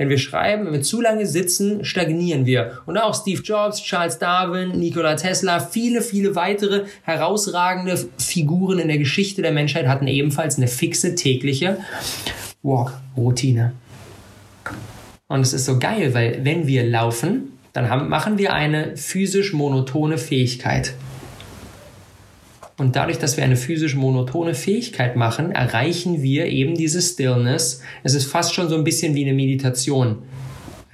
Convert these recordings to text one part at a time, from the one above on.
Wenn wir schreiben, wenn wir zu lange sitzen, stagnieren wir. Und auch Steve Jobs, Charles Darwin, Nikola Tesla, viele, viele weitere herausragende Figuren in der Geschichte der Menschheit hatten ebenfalls eine fixe tägliche Walk-Routine. Und es ist so geil, weil wenn wir laufen, dann haben, machen wir eine physisch monotone Fähigkeit. Und dadurch, dass wir eine physisch monotone Fähigkeit machen, erreichen wir eben diese Stillness. Es ist fast schon so ein bisschen wie eine Meditation.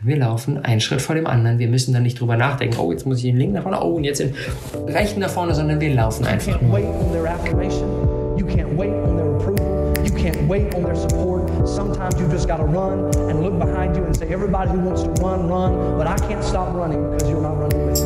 Wir laufen einen Schritt vor dem anderen. Wir müssen dann nicht drüber nachdenken, oh, jetzt muss ich den linken nach vorne, oh, und jetzt den rechten nach vorne, sondern wir laufen einfach nur. Can't wait on their support. Sometimes you just got to run and look behind you and say, everybody who wants to run, run, but I can't stop running because you're not running with me.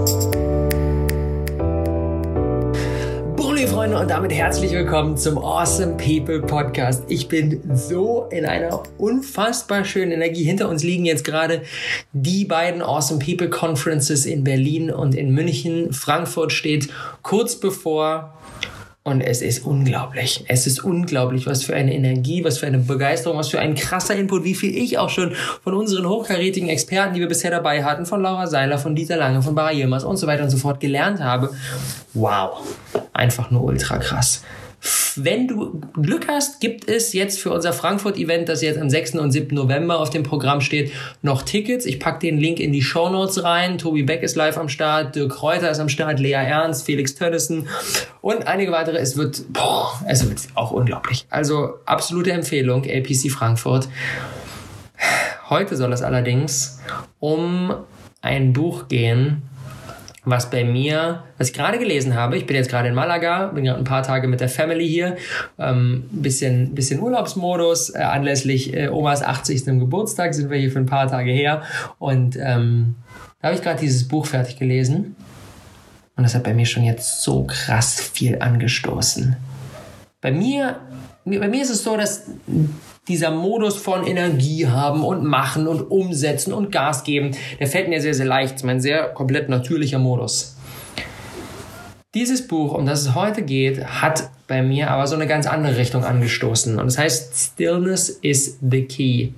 Freunde und damit herzlich willkommen zum Awesome People Podcast. Ich bin so in einer unfassbar schönen Energie. Hinter uns liegen jetzt gerade die beiden Awesome People Conferences in Berlin und in München. Frankfurt steht kurz bevor und es ist unglaublich. Es ist unglaublich, was für eine Energie, was für eine Begeisterung, was für ein krasser Input, wie viel ich auch schon von unseren hochkarätigen Experten, die wir bisher dabei hatten, von Laura Seiler, von Dieter Lange, von Bara Yilmaz und so weiter und so fort gelernt habe. Wow. Einfach nur ultra krass. Wenn du Glück hast, gibt es jetzt für unser Frankfurt-Event, das jetzt am 6. und 7. November auf dem Programm steht, noch Tickets. Ich packe den Link in die Show Notes rein. Tobi Beck ist live am Start, Dirk Kräuter ist am Start, Lea Ernst, Felix Tönnissen und einige weitere. Es wird, boah, es wird auch unglaublich. Also absolute Empfehlung, LPC Frankfurt. Heute soll es allerdings um ein Buch gehen, was bei mir, was ich gerade gelesen habe, ich bin jetzt gerade in Malaga, bin gerade ein paar Tage mit der Family hier, ähm, bisschen, bisschen Urlaubsmodus, äh, anlässlich äh, Omas 80. Geburtstag sind wir hier für ein paar Tage her und ähm, da habe ich gerade dieses Buch fertig gelesen und das hat bei mir schon jetzt so krass viel angestoßen. Bei mir, bei mir ist es so, dass dieser Modus von Energie haben und machen und umsetzen und Gas geben, der fällt mir sehr, sehr leicht. Das ist mein sehr komplett natürlicher Modus. Dieses Buch, um das es heute geht, hat bei mir aber so eine ganz andere Richtung angestoßen. Und das heißt, Stillness is the key.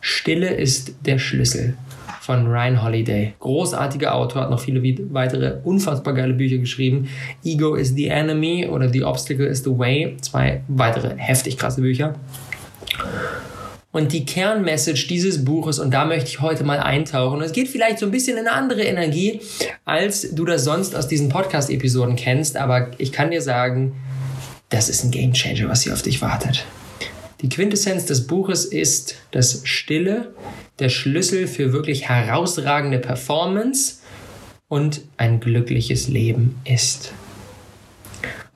Stille ist der Schlüssel von Ryan Holiday. Großartiger Autor, hat noch viele weitere unfassbar geile Bücher geschrieben. Ego is the Enemy oder The Obstacle is the Way. Zwei weitere heftig krasse Bücher. Und die Kernmessage dieses Buches, und da möchte ich heute mal eintauchen, es geht vielleicht so ein bisschen in eine andere Energie, als du das sonst aus diesen Podcast-Episoden kennst, aber ich kann dir sagen, das ist ein Gamechanger, was hier auf dich wartet. Die Quintessenz des Buches ist, dass Stille der Schlüssel für wirklich herausragende Performance und ein glückliches Leben ist.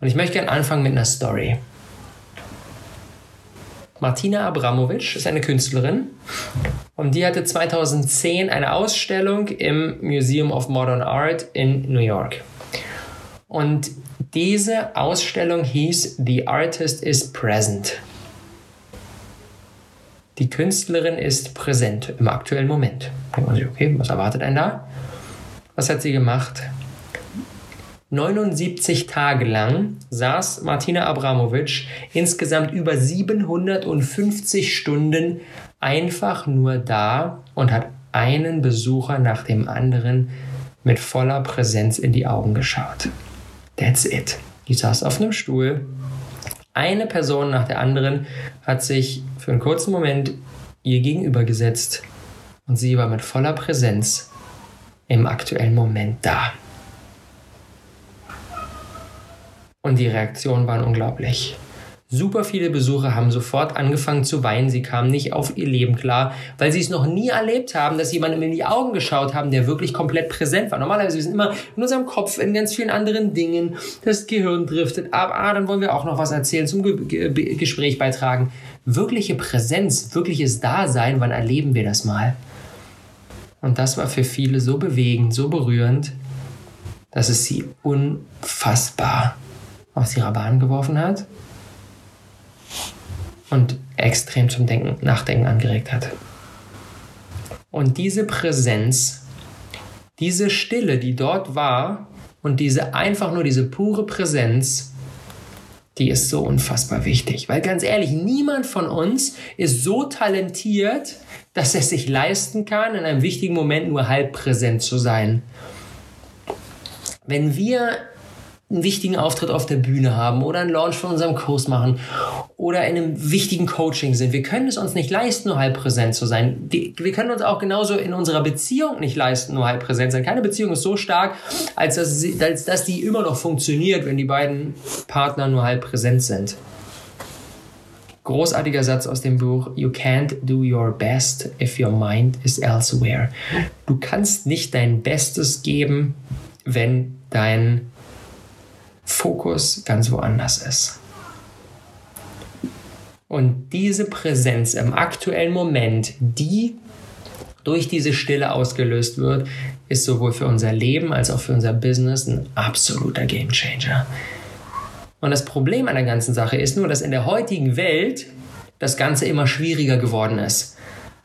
Und ich möchte gerne anfangen mit einer Story. Martina Abramovic ist eine Künstlerin und die hatte 2010 eine Ausstellung im Museum of Modern Art in New York. Und diese Ausstellung hieß The Artist is Present. Die Künstlerin ist präsent im aktuellen Moment. Okay, was erwartet einen da? Was hat sie gemacht? 79 Tage lang saß Martina Abramovic insgesamt über 750 Stunden einfach nur da und hat einen Besucher nach dem anderen mit voller Präsenz in die Augen geschaut. That's it. Die saß auf einem Stuhl. Eine Person nach der anderen hat sich für einen kurzen Moment ihr gegenüber gesetzt und sie war mit voller Präsenz im aktuellen Moment da. Und die Reaktionen waren unglaublich. Super viele Besucher haben sofort angefangen zu weinen. Sie kamen nicht auf ihr Leben klar, weil sie es noch nie erlebt haben, dass jemandem in die Augen geschaut haben, der wirklich komplett präsent war. Normalerweise sind wir immer in unserem Kopf, in ganz vielen anderen Dingen. Das Gehirn driftet ab. Ah, dann wollen wir auch noch was erzählen, zum Ge Ge Gespräch beitragen. Wirkliche Präsenz, wirkliches Dasein, wann erleben wir das mal? Und das war für viele so bewegend, so berührend, dass es sie unfassbar aus ihrer Bahn geworfen hat und extrem zum Denken, Nachdenken angeregt hat. Und diese Präsenz, diese Stille, die dort war und diese einfach nur diese pure Präsenz, die ist so unfassbar wichtig. Weil ganz ehrlich, niemand von uns ist so talentiert, dass er sich leisten kann, in einem wichtigen Moment nur halb präsent zu sein. Wenn wir einen wichtigen Auftritt auf der Bühne haben oder einen Launch von unserem Kurs machen oder in einem wichtigen Coaching sind. Wir können es uns nicht leisten, nur halb präsent zu sein. Wir können uns auch genauso in unserer Beziehung nicht leisten, nur halb präsent sein. Keine Beziehung ist so stark, als dass, sie, als dass die immer noch funktioniert, wenn die beiden Partner nur halb präsent sind. Großartiger Satz aus dem Buch You can't do your best if your mind is elsewhere. Du kannst nicht dein Bestes geben, wenn dein Fokus ganz woanders ist. Und diese Präsenz im aktuellen Moment, die durch diese Stille ausgelöst wird, ist sowohl für unser Leben als auch für unser Business ein absoluter Gamechanger. Und das Problem an der ganzen Sache ist nur, dass in der heutigen Welt das Ganze immer schwieriger geworden ist.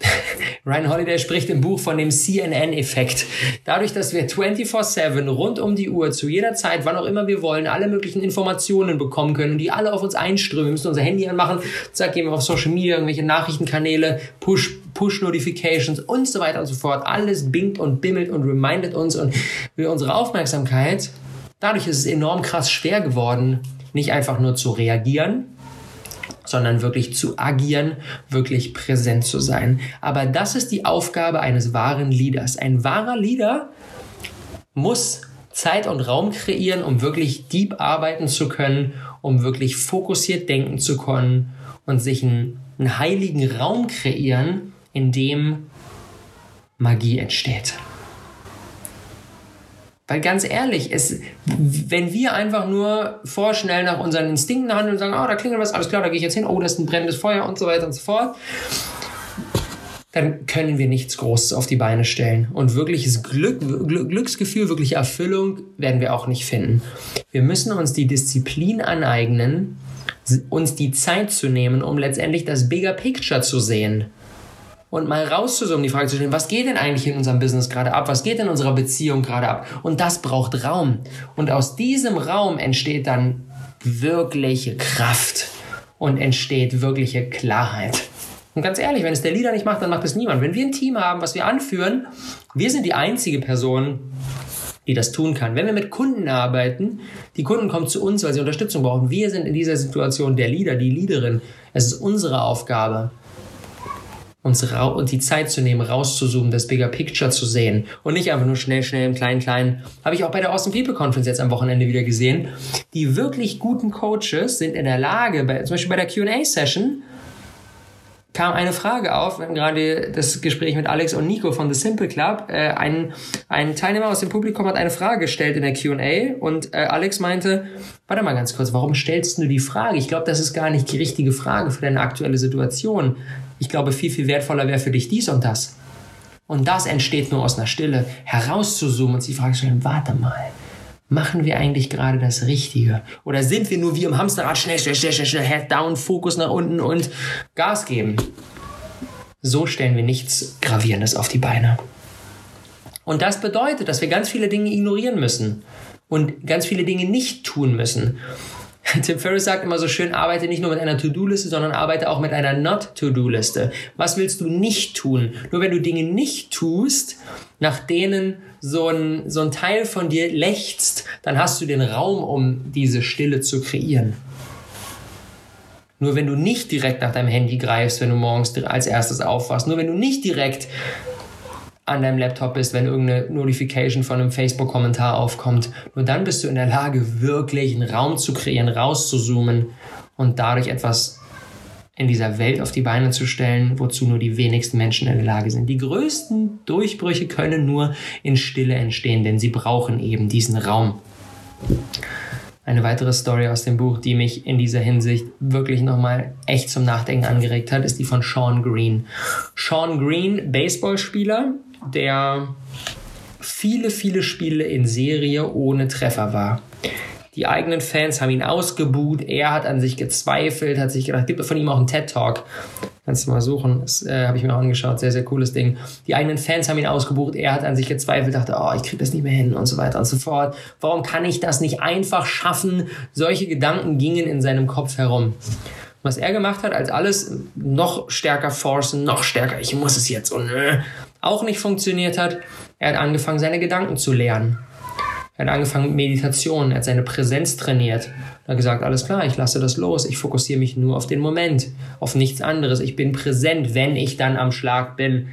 Ryan Holiday spricht im Buch von dem CNN-Effekt. Dadurch, dass wir 24-7 rund um die Uhr zu jeder Zeit, wann auch immer wir wollen, alle möglichen Informationen bekommen können, die alle auf uns einströmen. Wir müssen unser Handy anmachen, zack, gehen wir auf Social Media, irgendwelche Nachrichtenkanäle, Push, Push-Notifications und so weiter und so fort. Alles bingt und bimmelt und remindet uns und will unsere Aufmerksamkeit. Dadurch ist es enorm krass schwer geworden, nicht einfach nur zu reagieren, sondern wirklich zu agieren, wirklich präsent zu sein. Aber das ist die Aufgabe eines wahren Leaders. Ein wahrer Leader muss Zeit und Raum kreieren, um wirklich deep arbeiten zu können, um wirklich fokussiert denken zu können und sich einen, einen heiligen Raum kreieren, in dem Magie entsteht. Weil ganz ehrlich, es, wenn wir einfach nur vorschnell nach unseren Instinkten handeln und sagen, oh, da klingelt was, alles klar, da gehe ich jetzt hin, oh, das ist ein brennendes Feuer und so weiter und so fort, dann können wir nichts Großes auf die Beine stellen. Und wirkliches Glück, Glücksgefühl, wirkliche Erfüllung werden wir auch nicht finden. Wir müssen uns die Disziplin aneignen, uns die Zeit zu nehmen, um letztendlich das Bigger Picture zu sehen und mal rauszuzoomen, die Frage zu stellen, was geht denn eigentlich in unserem Business gerade ab? Was geht in unserer Beziehung gerade ab? Und das braucht Raum. Und aus diesem Raum entsteht dann wirkliche Kraft und entsteht wirkliche Klarheit. Und ganz ehrlich, wenn es der Leader nicht macht, dann macht es niemand. Wenn wir ein Team haben, was wir anführen, wir sind die einzige Person, die das tun kann. Wenn wir mit Kunden arbeiten, die Kunden kommen zu uns, weil sie Unterstützung brauchen. Wir sind in dieser Situation der Leader, die Leaderin. Es ist unsere Aufgabe, uns die Zeit zu nehmen, rauszuzoomen, das Bigger Picture zu sehen und nicht einfach nur schnell, schnell im Kleinen, Kleinen. Habe ich auch bei der Awesome People Conference jetzt am Wochenende wieder gesehen. Die wirklich guten Coaches sind in der Lage, bei, zum Beispiel bei der Q&A-Session, kam eine Frage auf, wir hatten gerade das Gespräch mit Alex und Nico von The Simple Club. Äh, ein, ein Teilnehmer aus dem Publikum hat eine Frage gestellt in der Q&A und äh, Alex meinte, warte mal ganz kurz, warum stellst du die Frage? Ich glaube, das ist gar nicht die richtige Frage für deine aktuelle Situation. Ich glaube, viel, viel wertvoller wäre für dich dies und das. Und das entsteht nur aus einer Stille, herauszuzoomen und sich die Frage stellen, warte mal, machen wir eigentlich gerade das Richtige? Oder sind wir nur wie im Hamsterrad schnell, schnell, schnell, schnell, schnell, Head down, Fokus nach unten und Gas geben? So stellen wir nichts Gravierendes auf die Beine. Und das bedeutet, dass wir ganz viele Dinge ignorieren müssen und ganz viele Dinge nicht tun müssen. Tim Ferriss sagt immer so schön, arbeite nicht nur mit einer To-Do-Liste, sondern arbeite auch mit einer Not-To-Do-Liste. Was willst du nicht tun? Nur wenn du Dinge nicht tust, nach denen so ein, so ein Teil von dir lechzt, dann hast du den Raum, um diese Stille zu kreieren. Nur wenn du nicht direkt nach deinem Handy greifst, wenn du morgens als erstes aufwachst, nur wenn du nicht direkt an deinem Laptop bist, wenn irgendeine Notification von einem Facebook-Kommentar aufkommt. Nur dann bist du in der Lage, wirklich einen Raum zu kreieren, rauszuzoomen und dadurch etwas in dieser Welt auf die Beine zu stellen, wozu nur die wenigsten Menschen in der Lage sind. Die größten Durchbrüche können nur in Stille entstehen, denn sie brauchen eben diesen Raum. Eine weitere Story aus dem Buch, die mich in dieser Hinsicht wirklich nochmal echt zum Nachdenken angeregt hat, ist die von Sean Green. Sean Green, Baseballspieler, der viele, viele Spiele in Serie ohne Treffer war. Die eigenen Fans haben ihn ausgebuht. Er hat an sich gezweifelt, hat sich gedacht, gibt von ihm auch einen TED-Talk. Kannst du mal suchen. Das äh, habe ich mir auch angeschaut. Sehr, sehr cooles Ding. Die eigenen Fans haben ihn ausgebucht. Er hat an sich gezweifelt, dachte, oh, ich kriege das nicht mehr hin und so weiter und so fort. Warum kann ich das nicht einfach schaffen? Solche Gedanken gingen in seinem Kopf herum. Was er gemacht hat, als alles noch stärker forcen, noch stärker, ich muss es jetzt und äh, auch nicht funktioniert hat, er hat angefangen, seine Gedanken zu lernen. Er hat angefangen mit Meditation, er hat seine Präsenz trainiert. Er hat gesagt, alles klar, ich lasse das los, ich fokussiere mich nur auf den Moment, auf nichts anderes. Ich bin präsent, wenn ich dann am Schlag bin.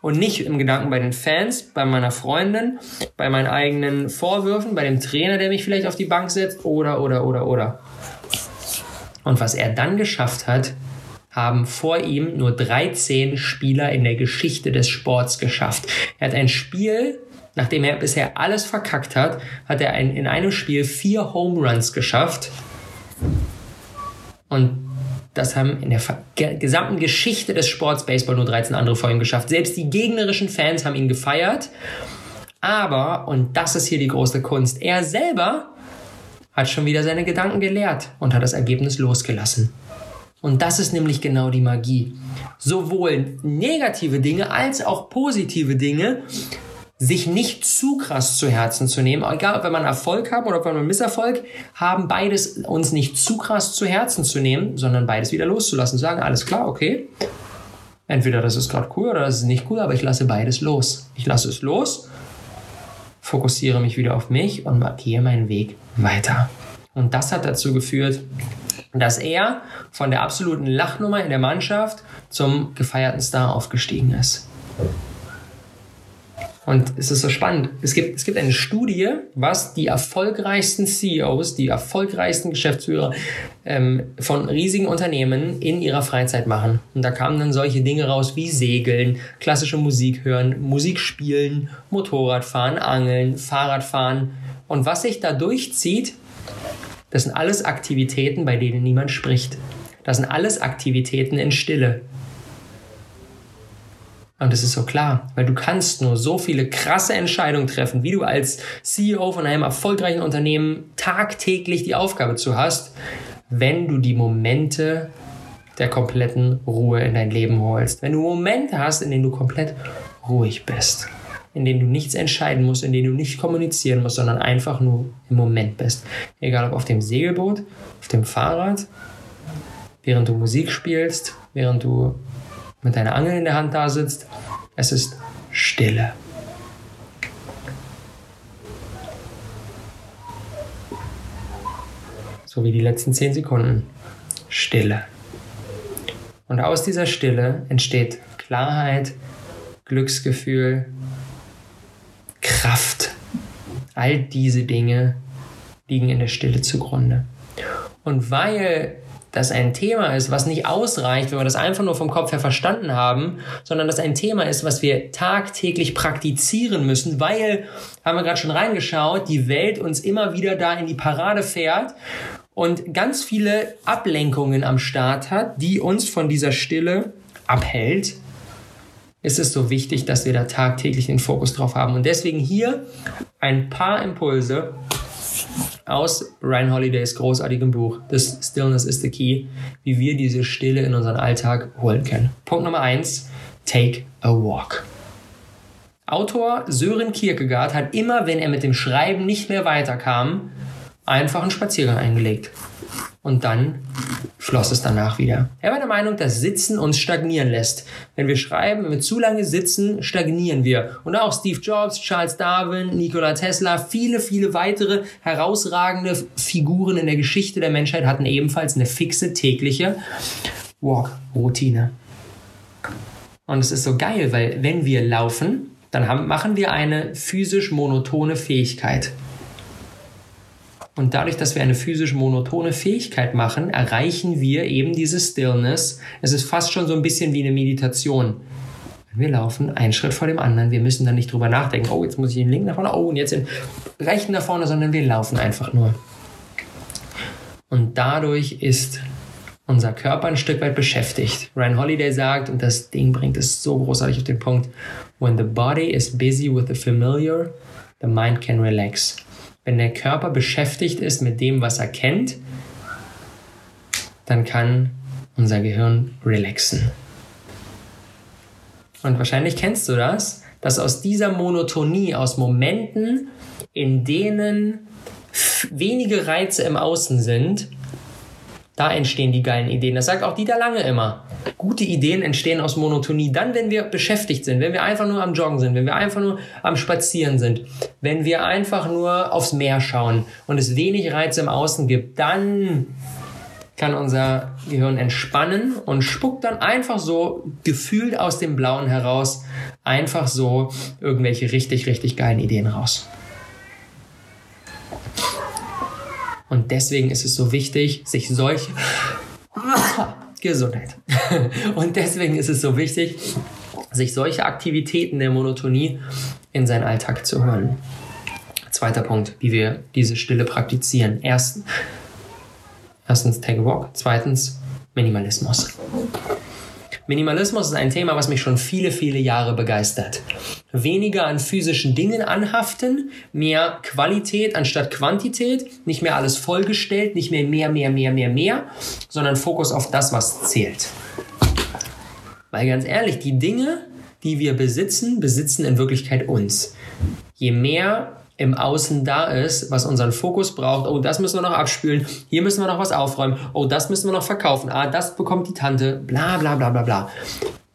Und nicht im Gedanken bei den Fans, bei meiner Freundin, bei meinen eigenen Vorwürfen, bei dem Trainer, der mich vielleicht auf die Bank setzt, oder, oder, oder, oder. Und was er dann geschafft hat, haben vor ihm nur 13 Spieler in der Geschichte des Sports geschafft. Er hat ein Spiel, nachdem er bisher alles verkackt hat, hat er ein, in einem Spiel vier Home Runs geschafft. Und das haben in der gesamten Geschichte des Sports Baseball nur 13 andere vor ihm geschafft. Selbst die gegnerischen Fans haben ihn gefeiert. Aber, und das ist hier die große Kunst, er selber hat schon wieder seine Gedanken gelehrt und hat das Ergebnis losgelassen. Und das ist nämlich genau die Magie. Sowohl negative Dinge als auch positive Dinge sich nicht zu krass zu Herzen zu nehmen, egal ob wir man Erfolg haben oder ob wir einen Misserfolg haben, beides uns nicht zu krass zu Herzen zu nehmen, sondern beides wieder loszulassen. Sagen, alles klar, okay. Entweder das ist gerade cool oder das ist nicht cool, aber ich lasse beides los. Ich lasse es los, fokussiere mich wieder auf mich und markiere meinen Weg weiter. Und das hat dazu geführt, dass er von der absoluten Lachnummer in der Mannschaft zum gefeierten Star aufgestiegen ist. Und es ist so spannend. Es gibt, es gibt eine Studie, was die erfolgreichsten CEOs, die erfolgreichsten Geschäftsführer ähm, von riesigen Unternehmen in ihrer Freizeit machen. Und da kamen dann solche Dinge raus wie Segeln, klassische Musik hören, Musik spielen, Motorradfahren, Angeln, Fahrradfahren. Und was sich da durchzieht, das sind alles Aktivitäten, bei denen niemand spricht. Das sind alles Aktivitäten in Stille. Und das ist so klar, weil du kannst nur so viele krasse Entscheidungen treffen, wie du als CEO von einem erfolgreichen Unternehmen tagtäglich die Aufgabe zu hast, wenn du die Momente der kompletten Ruhe in dein Leben holst. Wenn du Momente hast, in denen du komplett ruhig bist in denen du nichts entscheiden musst, in denen du nicht kommunizieren musst, sondern einfach nur im Moment bist. Egal ob auf dem Segelboot, auf dem Fahrrad, während du Musik spielst, während du mit deiner Angel in der Hand da sitzt. Es ist Stille. So wie die letzten zehn Sekunden. Stille. Und aus dieser Stille entsteht Klarheit, Glücksgefühl, Kraft. All diese Dinge liegen in der Stille zugrunde. Und weil das ein Thema ist, was nicht ausreicht, wenn wir das einfach nur vom Kopf her verstanden haben, sondern das ein Thema ist, was wir tagtäglich praktizieren müssen, weil, haben wir gerade schon reingeschaut, die Welt uns immer wieder da in die Parade fährt und ganz viele Ablenkungen am Start hat, die uns von dieser Stille abhält ist es so wichtig, dass wir da tagtäglich den Fokus drauf haben. Und deswegen hier ein paar Impulse aus Ryan Holidays großartigem Buch This Stillness is the Key, wie wir diese Stille in unseren Alltag holen können. Punkt Nummer eins: Take a walk. Autor Sören Kierkegaard hat immer, wenn er mit dem Schreiben nicht mehr weiterkam, einfach einen Spaziergang eingelegt und dann floss es danach wieder. Er war der Meinung, dass Sitzen uns stagnieren lässt. Wenn wir schreiben, wenn wir zu lange sitzen, stagnieren wir. Und auch Steve Jobs, Charles Darwin, Nikola Tesla, viele, viele weitere herausragende Figuren in der Geschichte der Menschheit hatten ebenfalls eine fixe tägliche Walk-Routine. Und es ist so geil, weil wenn wir laufen, dann haben, machen wir eine physisch monotone Fähigkeit. Und dadurch, dass wir eine physisch monotone Fähigkeit machen, erreichen wir eben diese Stillness. Es ist fast schon so ein bisschen wie eine Meditation. Wir laufen einen Schritt vor dem anderen. Wir müssen dann nicht drüber nachdenken, oh, jetzt muss ich den linken nach vorne, oh, und jetzt den rechten nach vorne, sondern wir laufen einfach nur. Und dadurch ist unser Körper ein Stück weit beschäftigt. Ryan Holiday sagt, und das Ding bringt es so großartig auf den Punkt, when the body is busy with the familiar, the mind can relax. Wenn der Körper beschäftigt ist mit dem, was er kennt, dann kann unser Gehirn relaxen. Und wahrscheinlich kennst du das, dass aus dieser Monotonie, aus Momenten, in denen wenige Reize im Außen sind, da entstehen die geilen Ideen. Das sagt auch Dieter Lange immer. Gute Ideen entstehen aus Monotonie. Dann, wenn wir beschäftigt sind, wenn wir einfach nur am Joggen sind, wenn wir einfach nur am Spazieren sind, wenn wir einfach nur aufs Meer schauen und es wenig Reize im Außen gibt, dann kann unser Gehirn entspannen und spuckt dann einfach so gefühlt aus dem Blauen heraus einfach so irgendwelche richtig, richtig geilen Ideen raus. Und deswegen ist es so wichtig, sich solche Gesundheit. Und deswegen ist es so wichtig, sich solche Aktivitäten der Monotonie in seinen Alltag zu holen. Zweiter Punkt, wie wir diese Stille praktizieren. Erstens, erstens take a walk. Zweitens, Minimalismus. Minimalismus ist ein Thema, was mich schon viele, viele Jahre begeistert. Weniger an physischen Dingen anhaften, mehr Qualität anstatt Quantität, nicht mehr alles vollgestellt, nicht mehr mehr, mehr, mehr, mehr, mehr, sondern Fokus auf das, was zählt. Weil ganz ehrlich, die Dinge, die wir besitzen, besitzen in Wirklichkeit uns. Je mehr im Außen da ist, was unseren Fokus braucht. Oh, das müssen wir noch abspülen. Hier müssen wir noch was aufräumen. Oh, das müssen wir noch verkaufen. Ah, das bekommt die Tante. Bla bla bla bla bla.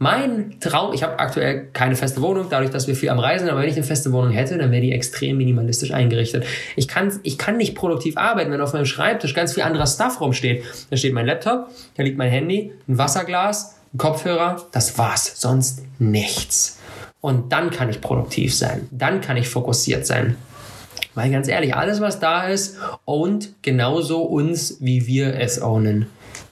Mein Traum, ich habe aktuell keine feste Wohnung, dadurch, dass wir viel am Reisen sind, aber wenn ich eine feste Wohnung hätte, dann wäre die extrem minimalistisch eingerichtet. Ich kann, ich kann nicht produktiv arbeiten, wenn auf meinem Schreibtisch ganz viel anderer Stuff rumsteht. Da steht mein Laptop, da liegt mein Handy, ein Wasserglas, ein Kopfhörer, das war's, sonst nichts. Und dann kann ich produktiv sein, dann kann ich fokussiert sein. Weil ganz ehrlich, alles, was da ist, ownt genauso uns, wie wir es ownen.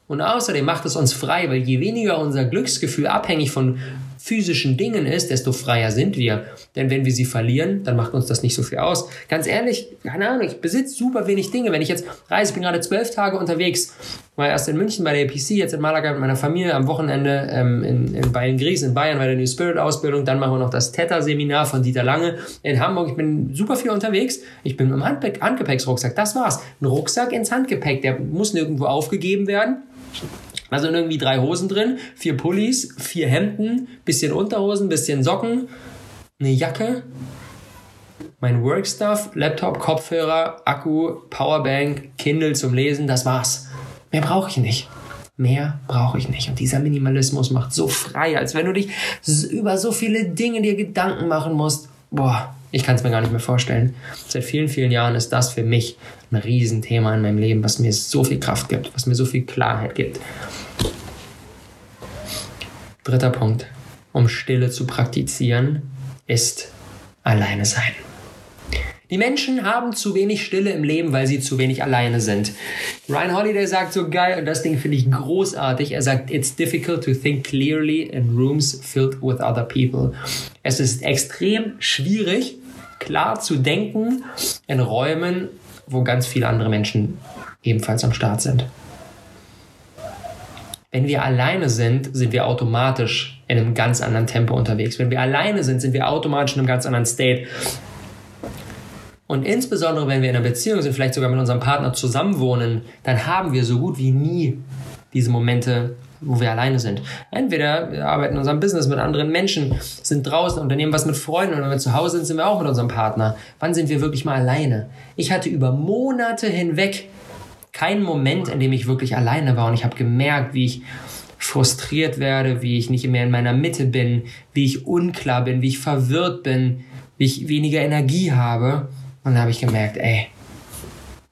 Und außerdem macht es uns frei, weil je weniger unser Glücksgefühl abhängig von physischen Dingen ist, desto freier sind wir. Denn wenn wir sie verlieren, dann macht uns das nicht so viel aus. Ganz ehrlich, keine Ahnung, ich besitze super wenig Dinge. Wenn ich jetzt reise, ich bin gerade zwölf Tage unterwegs, war erst in München bei der APC, jetzt in Malaga mit meiner Familie, am Wochenende ähm, in, in Bayern Gries, in Bayern bei der New Spirit Ausbildung, dann machen wir noch das Theta-Seminar von Dieter Lange in Hamburg. Ich bin super viel unterwegs. Ich bin im Handgepäck, Handgepäcksrucksack. Das war's. Ein Rucksack ins Handgepäck, der muss nirgendwo aufgegeben werden. Da sind irgendwie drei Hosen drin, vier Pullis, vier Hemden, bisschen Unterhosen, bisschen Socken, eine Jacke, mein Workstuff, Laptop, Kopfhörer, Akku, Powerbank, Kindle zum Lesen, das war's. Mehr brauche ich nicht. Mehr brauche ich nicht. Und dieser Minimalismus macht so frei, als wenn du dich über so viele Dinge dir Gedanken machen musst. Boah, ich kann es mir gar nicht mehr vorstellen. Seit vielen, vielen Jahren ist das für mich ein Riesenthema in meinem Leben, was mir so viel Kraft gibt, was mir so viel Klarheit gibt. Dritter Punkt, um Stille zu praktizieren, ist alleine sein. Die Menschen haben zu wenig Stille im Leben, weil sie zu wenig alleine sind. Ryan Holiday sagt so geil, und das Ding finde ich großartig. Er sagt, it's difficult to think clearly in rooms filled with other people. Es ist extrem schwierig, klar zu denken in Räumen, wo ganz viele andere Menschen ebenfalls am Start sind. Wenn wir alleine sind, sind wir automatisch in einem ganz anderen Tempo unterwegs. Wenn wir alleine sind, sind wir automatisch in einem ganz anderen State. Und insbesondere, wenn wir in einer Beziehung sind, vielleicht sogar mit unserem Partner zusammenwohnen, dann haben wir so gut wie nie diese Momente, wo wir alleine sind. Entweder wir arbeiten in unserem Business mit anderen Menschen, sind draußen, unternehmen was mit Freunden und wenn wir zu Hause sind, sind wir auch mit unserem Partner. Wann sind wir wirklich mal alleine? Ich hatte über Monate hinweg keinen Moment, in dem ich wirklich alleine war und ich habe gemerkt, wie ich frustriert werde, wie ich nicht mehr in meiner Mitte bin, wie ich unklar bin, wie ich verwirrt bin, wie ich weniger Energie habe. Und da habe ich gemerkt, ey,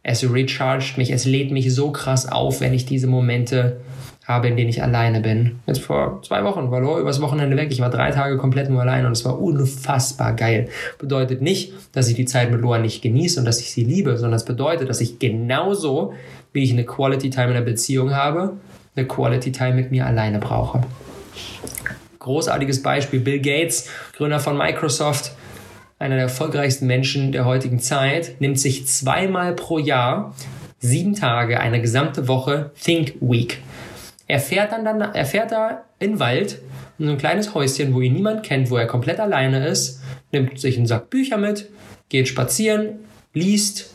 es recharged mich, es lädt mich so krass auf, wenn ich diese Momente habe, in denen ich alleine bin. Jetzt vor zwei Wochen war Loa übers Wochenende weg. Ich war drei Tage komplett nur allein und es war unfassbar geil. Bedeutet nicht, dass ich die Zeit mit Loa nicht genieße und dass ich sie liebe, sondern es bedeutet, dass ich genauso, wie ich eine Quality Time in der Beziehung habe, eine Quality Time mit mir alleine brauche. Großartiges Beispiel. Bill Gates, Gründer von Microsoft, einer der erfolgreichsten Menschen der heutigen Zeit, nimmt sich zweimal pro Jahr sieben Tage, eine gesamte Woche Think Week. Er fährt dann, dann er fährt da in den Wald, in so ein kleines Häuschen, wo ihn niemand kennt, wo er komplett alleine ist, nimmt sich einen Sack Bücher mit, geht spazieren, liest,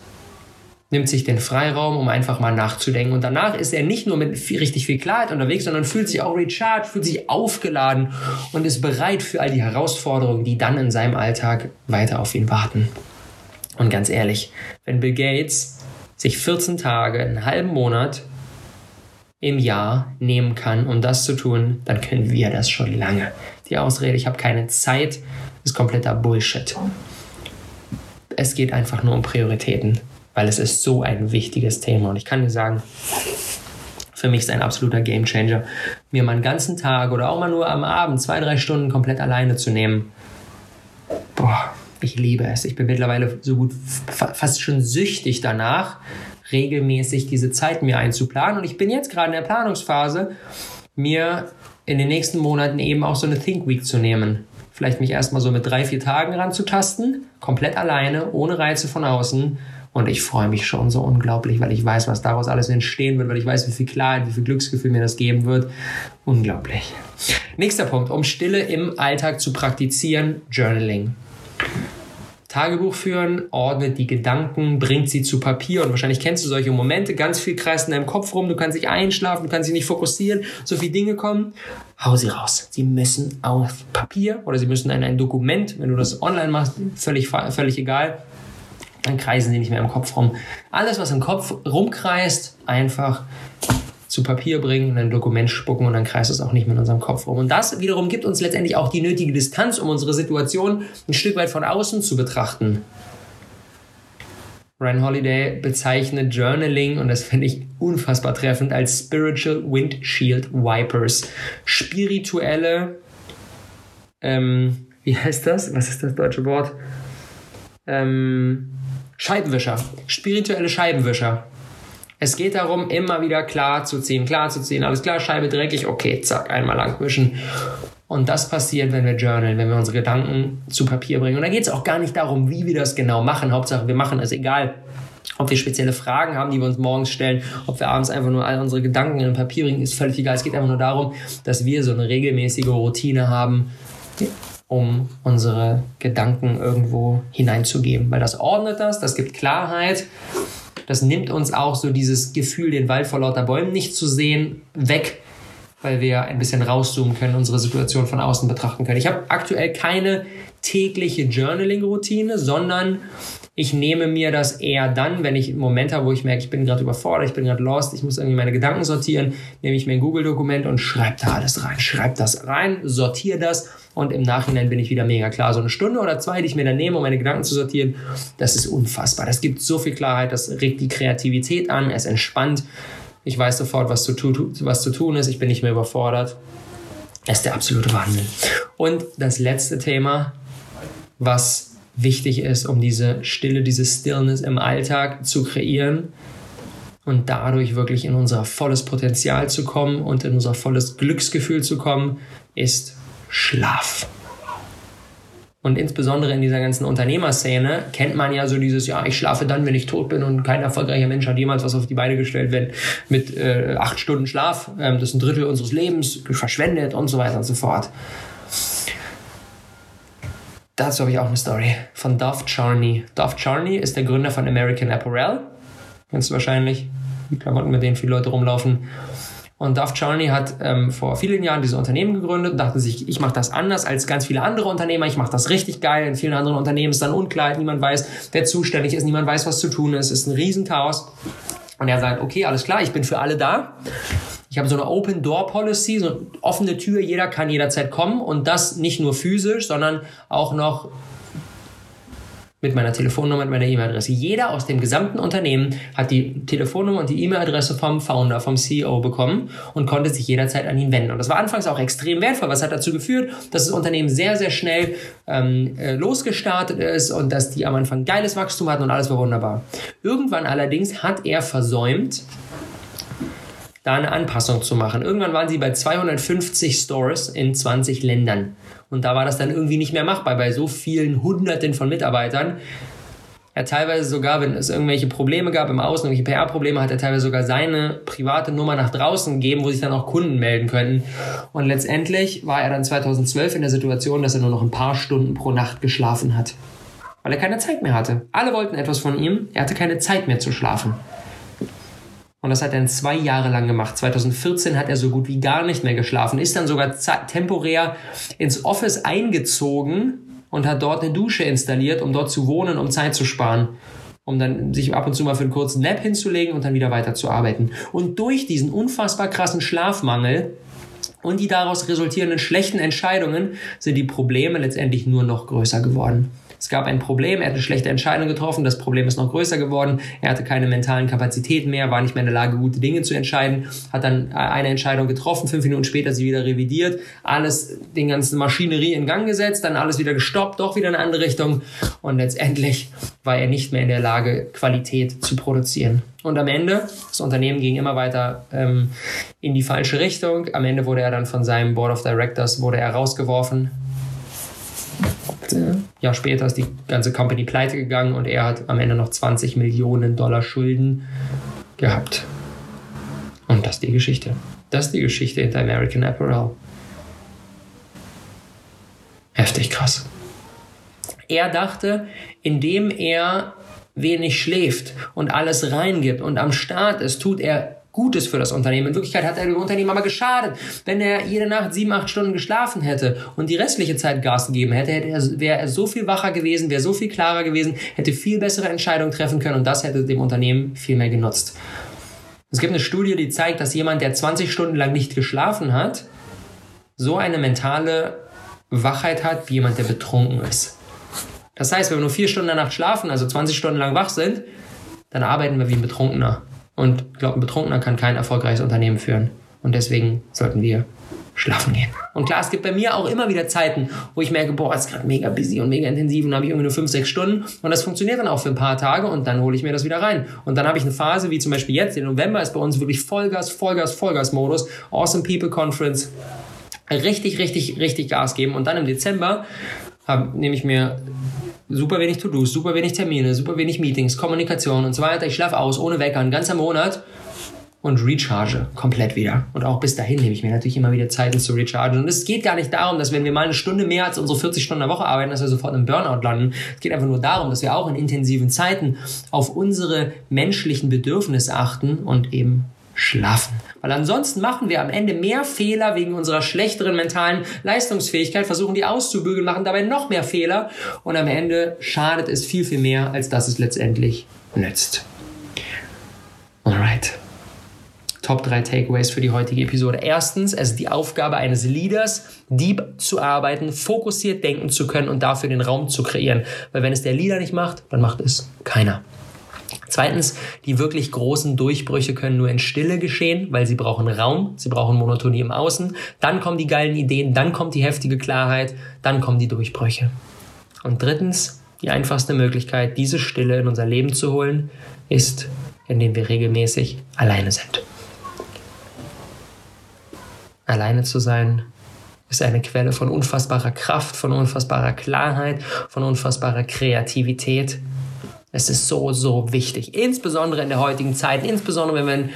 nimmt sich den Freiraum, um einfach mal nachzudenken. Und danach ist er nicht nur mit viel, richtig viel Klarheit unterwegs, sondern fühlt sich auch recharged, fühlt sich aufgeladen und ist bereit für all die Herausforderungen, die dann in seinem Alltag weiter auf ihn warten. Und ganz ehrlich, wenn Bill Gates sich 14 Tage, einen halben Monat im Jahr nehmen kann, um das zu tun, dann können wir das schon lange. Die Ausrede, ich habe keine Zeit, ist kompletter Bullshit. Es geht einfach nur um Prioritäten weil es ist so ein wichtiges Thema. Und ich kann dir sagen, für mich ist ein absoluter Gamechanger, mir mal einen ganzen Tag oder auch mal nur am Abend zwei, drei Stunden komplett alleine zu nehmen. Boah, ich liebe es. Ich bin mittlerweile so gut fast schon süchtig danach, regelmäßig diese Zeit mir einzuplanen. Und ich bin jetzt gerade in der Planungsphase, mir in den nächsten Monaten eben auch so eine Think Week zu nehmen. Vielleicht mich erstmal so mit drei, vier Tagen ranzutasten, komplett alleine, ohne Reize von außen und ich freue mich schon so unglaublich, weil ich weiß, was daraus alles entstehen wird, weil ich weiß, wie viel Klarheit, wie viel Glücksgefühl mir das geben wird. Unglaublich. Nächster Punkt, um Stille im Alltag zu praktizieren, Journaling. Tagebuch führen, ordnet die Gedanken, bringt sie zu Papier und wahrscheinlich kennst du solche Momente, ganz viel kreist in deinem Kopf rum, du kannst dich einschlafen, du kannst dich nicht fokussieren, so viele Dinge kommen, hau sie raus. Sie müssen auf Papier oder sie müssen in ein Dokument, wenn du das online machst, völlig, völlig egal, dann kreisen sie nicht mehr im Kopf rum. Alles, was im Kopf rumkreist, einfach zu Papier bringen, in ein Dokument spucken und dann kreist es auch nicht mehr in unserem Kopf rum. Und das wiederum gibt uns letztendlich auch die nötige Distanz, um unsere Situation ein Stück weit von außen zu betrachten. Ryan Holiday bezeichnet Journaling, und das finde ich unfassbar treffend, als Spiritual Windshield Wipers. Spirituelle, ähm, wie heißt das? Was ist das deutsche Wort? Ähm, Scheibenwischer, spirituelle Scheibenwischer. Es geht darum, immer wieder klar zu ziehen, klar zu ziehen. Alles klar, Scheibe dreckig, okay, zack, einmal lang wischen. Und das passiert, wenn wir journalen, wenn wir unsere Gedanken zu Papier bringen. Und da geht es auch gar nicht darum, wie wir das genau machen. Hauptsache, wir machen es egal. Ob wir spezielle Fragen haben, die wir uns morgens stellen, ob wir abends einfach nur all unsere Gedanken in Papier bringen, ist völlig egal. Es geht einfach nur darum, dass wir so eine regelmäßige Routine haben, um unsere Gedanken irgendwo hineinzugeben. Weil das ordnet das, das gibt Klarheit, das nimmt uns auch so dieses Gefühl, den Wald vor lauter Bäumen nicht zu sehen, weg, weil wir ein bisschen rauszoomen können, unsere Situation von außen betrachten können. Ich habe aktuell keine tägliche Journaling-Routine, sondern ich nehme mir das eher dann, wenn ich einen Moment habe, wo ich merke, ich bin gerade überfordert, ich bin gerade lost, ich muss irgendwie meine Gedanken sortieren, nehme ich mir ein Google-Dokument und schreibe da alles rein, schreibe das rein, sortiere das und im Nachhinein bin ich wieder mega klar. So eine Stunde oder zwei, die ich mir dann nehme, um meine Gedanken zu sortieren, das ist unfassbar. Das gibt so viel Klarheit, das regt die Kreativität an, es entspannt. Ich weiß sofort, was zu, tu was zu tun ist, ich bin nicht mehr überfordert. Das ist der absolute Wahnsinn. Und das letzte Thema, was wichtig ist, um diese Stille, diese Stillness im Alltag zu kreieren und dadurch wirklich in unser volles Potenzial zu kommen und in unser volles Glücksgefühl zu kommen, ist Schlaf. Und insbesondere in dieser ganzen Unternehmerszene kennt man ja so dieses, ja, ich schlafe dann, wenn ich tot bin und kein erfolgreicher Mensch hat jemals was auf die Beine gestellt, wenn mit äh, acht Stunden Schlaf, ähm, das ist ein Drittel unseres Lebens verschwendet und so weiter und so fort. Dazu habe ich auch eine Story von Dov Charney. Dov Charney ist der Gründer von American Apparel. Kennst du wahrscheinlich. Die Klamotten, mit denen viele Leute rumlaufen. Und Dov Charney hat ähm, vor vielen Jahren diese Unternehmen gegründet und dachte sich, ich mache das anders als ganz viele andere Unternehmer. Ich mache das richtig geil. In vielen anderen Unternehmen ist dann unklar, niemand weiß, wer zuständig ist, niemand weiß, was zu tun ist. Es ist ein Riesenchaos. Und er sagt, okay, alles klar, ich bin für alle da. Ich habe so eine Open Door Policy, so eine offene Tür, jeder kann jederzeit kommen und das nicht nur physisch, sondern auch noch mit meiner Telefonnummer und meiner E-Mail-Adresse. Jeder aus dem gesamten Unternehmen hat die Telefonnummer und die E-Mail-Adresse vom Founder, vom CEO bekommen und konnte sich jederzeit an ihn wenden. Und das war anfangs auch extrem wertvoll. Was hat dazu geführt, dass das Unternehmen sehr, sehr schnell ähm, äh, losgestartet ist und dass die am Anfang geiles Wachstum hatten und alles war wunderbar. Irgendwann allerdings hat er versäumt, da eine Anpassung zu machen. Irgendwann waren sie bei 250 Stores in 20 Ländern. Und da war das dann irgendwie nicht mehr machbar bei so vielen Hunderten von Mitarbeitern. Er teilweise sogar, wenn es irgendwelche Probleme gab im Außen, irgendwelche PR-Probleme, hat er teilweise sogar seine private Nummer nach draußen gegeben, wo sich dann auch Kunden melden könnten. Und letztendlich war er dann 2012 in der Situation, dass er nur noch ein paar Stunden pro Nacht geschlafen hat. weil er keine Zeit mehr hatte. Alle wollten etwas von ihm, er hatte keine Zeit mehr zu schlafen. Und das hat er zwei Jahre lang gemacht. 2014 hat er so gut wie gar nicht mehr geschlafen, ist dann sogar temporär ins Office eingezogen und hat dort eine Dusche installiert, um dort zu wohnen, um Zeit zu sparen um dann sich ab und zu mal für einen kurzen Nap hinzulegen und dann wieder weiterzuarbeiten. Und durch diesen unfassbar krassen Schlafmangel und die daraus resultierenden schlechten Entscheidungen sind die Probleme letztendlich nur noch größer geworden. Es gab ein Problem, er hat eine schlechte Entscheidung getroffen, das Problem ist noch größer geworden, er hatte keine mentalen Kapazitäten mehr, war nicht mehr in der Lage, gute Dinge zu entscheiden, hat dann eine Entscheidung getroffen, fünf Minuten später sie wieder revidiert, alles, den ganzen Maschinerie in Gang gesetzt, dann alles wieder gestoppt, doch wieder in eine andere Richtung und letztendlich war er nicht mehr in der Lage, Qualität zu produzieren. Und am Ende, das Unternehmen ging immer weiter ähm, in die falsche Richtung. Am Ende wurde er dann von seinem Board of Directors wurde er rausgeworfen Jahr später ist die ganze Company pleite gegangen und er hat am Ende noch 20 Millionen Dollar Schulden gehabt. Und das ist die Geschichte. Das ist die Geschichte hinter American Apparel. Heftig krass. Er dachte, indem er wenig schläft und alles reingibt und am Start ist, tut er Gutes für das Unternehmen. In Wirklichkeit hat er dem Unternehmen aber geschadet. Wenn er jede Nacht sieben, acht Stunden geschlafen hätte und die restliche Zeit Gas gegeben hätte, hätte er, wäre er so viel wacher gewesen, wäre so viel klarer gewesen, hätte viel bessere Entscheidungen treffen können und das hätte dem Unternehmen viel mehr genutzt. Es gibt eine Studie, die zeigt, dass jemand, der 20 Stunden lang nicht geschlafen hat, so eine mentale Wachheit hat wie jemand, der betrunken ist. Das heißt, wenn wir nur vier Stunden in der Nacht schlafen, also 20 Stunden lang wach sind, dann arbeiten wir wie ein Betrunkener. Und ich glaube, ein Betrunkener kann kein erfolgreiches Unternehmen führen. Und deswegen sollten wir schlafen gehen. Und klar, es gibt bei mir auch immer wieder Zeiten, wo ich merke, boah, es ist gerade mega busy und mega intensiv und habe ich irgendwie nur fünf, sechs Stunden und das funktioniert dann auch für ein paar Tage und dann hole ich mir das wieder rein. Und dann habe ich eine Phase, wie zum Beispiel jetzt, im November ist bei uns wirklich Vollgas, Vollgas, Vollgas-Modus, Awesome People Conference, richtig, richtig, richtig Gas geben und dann im Dezember nehme ich mir super wenig To-Dos, super wenig Termine, super wenig Meetings, Kommunikation und so weiter. Ich schlafe aus, ohne Wecker, einen ganzen Monat und recharge komplett wieder. Und auch bis dahin nehme ich mir natürlich immer wieder Zeiten zu rechargen. Und es geht gar nicht darum, dass wenn wir mal eine Stunde mehr als unsere 40 Stunden in der Woche arbeiten, dass wir sofort im Burnout landen. Es geht einfach nur darum, dass wir auch in intensiven Zeiten auf unsere menschlichen Bedürfnisse achten und eben schlafen. Weil ansonsten machen wir am Ende mehr Fehler wegen unserer schlechteren mentalen Leistungsfähigkeit, versuchen die auszubügeln, machen dabei noch mehr Fehler und am Ende schadet es viel, viel mehr, als dass es letztendlich nützt. Alright. Top 3 Takeaways für die heutige Episode. Erstens, es ist die Aufgabe eines Leaders, deep zu arbeiten, fokussiert denken zu können und dafür den Raum zu kreieren. Weil wenn es der Leader nicht macht, dann macht es keiner. Zweitens, die wirklich großen Durchbrüche können nur in Stille geschehen, weil sie brauchen Raum, sie brauchen Monotonie im Außen. Dann kommen die geilen Ideen, dann kommt die heftige Klarheit, dann kommen die Durchbrüche. Und drittens, die einfachste Möglichkeit, diese Stille in unser Leben zu holen, ist, indem wir regelmäßig alleine sind. Alleine zu sein ist eine Quelle von unfassbarer Kraft, von unfassbarer Klarheit, von unfassbarer Kreativität es ist so, so wichtig. Insbesondere in der heutigen Zeit, insbesondere wenn wir ein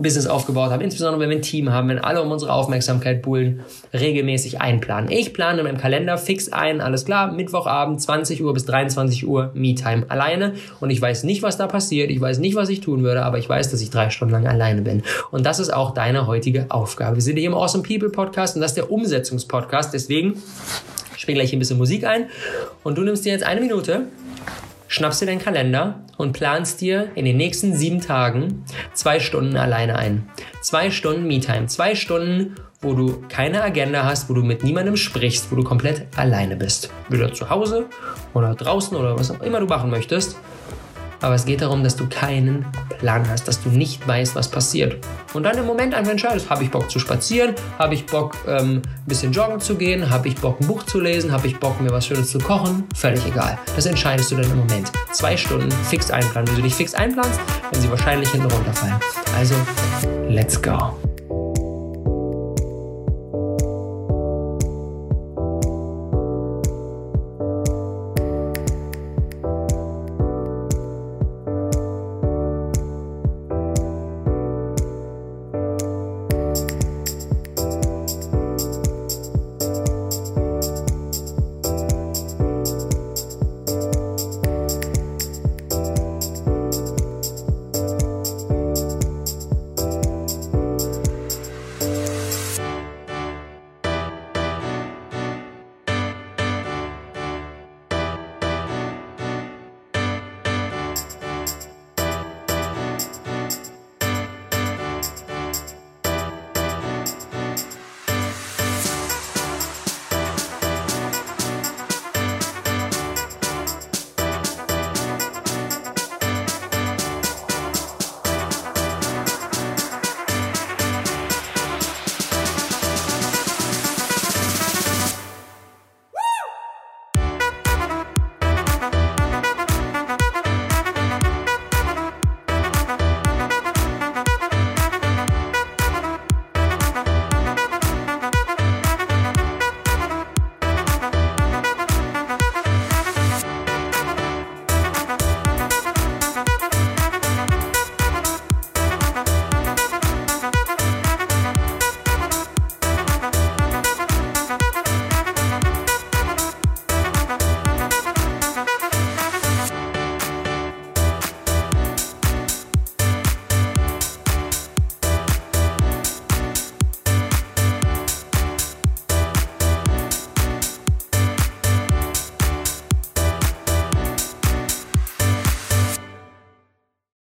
Business aufgebaut haben, insbesondere wenn wir ein Team haben, wenn alle um unsere Aufmerksamkeit bullen, regelmäßig einplanen. Ich plane in meinem Kalender fix ein, alles klar, Mittwochabend, 20 Uhr bis 23 Uhr, Me-Time alleine. Und ich weiß nicht, was da passiert, ich weiß nicht, was ich tun würde, aber ich weiß, dass ich drei Stunden lang alleine bin. Und das ist auch deine heutige Aufgabe. Wir sind hier im Awesome People Podcast und das ist der Umsetzungspodcast. Deswegen spiele gleich ein bisschen Musik ein und du nimmst dir jetzt eine Minute schnappst dir deinen Kalender und planst dir in den nächsten sieben Tagen zwei Stunden alleine ein. Zwei Stunden Me-Time. Zwei Stunden, wo du keine Agenda hast, wo du mit niemandem sprichst, wo du komplett alleine bist. Wieder zu Hause oder draußen oder was auch immer du machen möchtest. Aber es geht darum, dass du keinen Plan hast, dass du nicht weißt, was passiert. Und dann im Moment einfach entscheidest, habe ich Bock zu spazieren, habe ich Bock ähm, ein bisschen joggen zu gehen, habe ich Bock ein Buch zu lesen, habe ich Bock mir was Schönes zu kochen, völlig egal. Das entscheidest du dann im Moment. Zwei Stunden fix einplanen. Wenn du dich fix einplanst, werden sie wahrscheinlich hinten runterfallen. Also, let's go.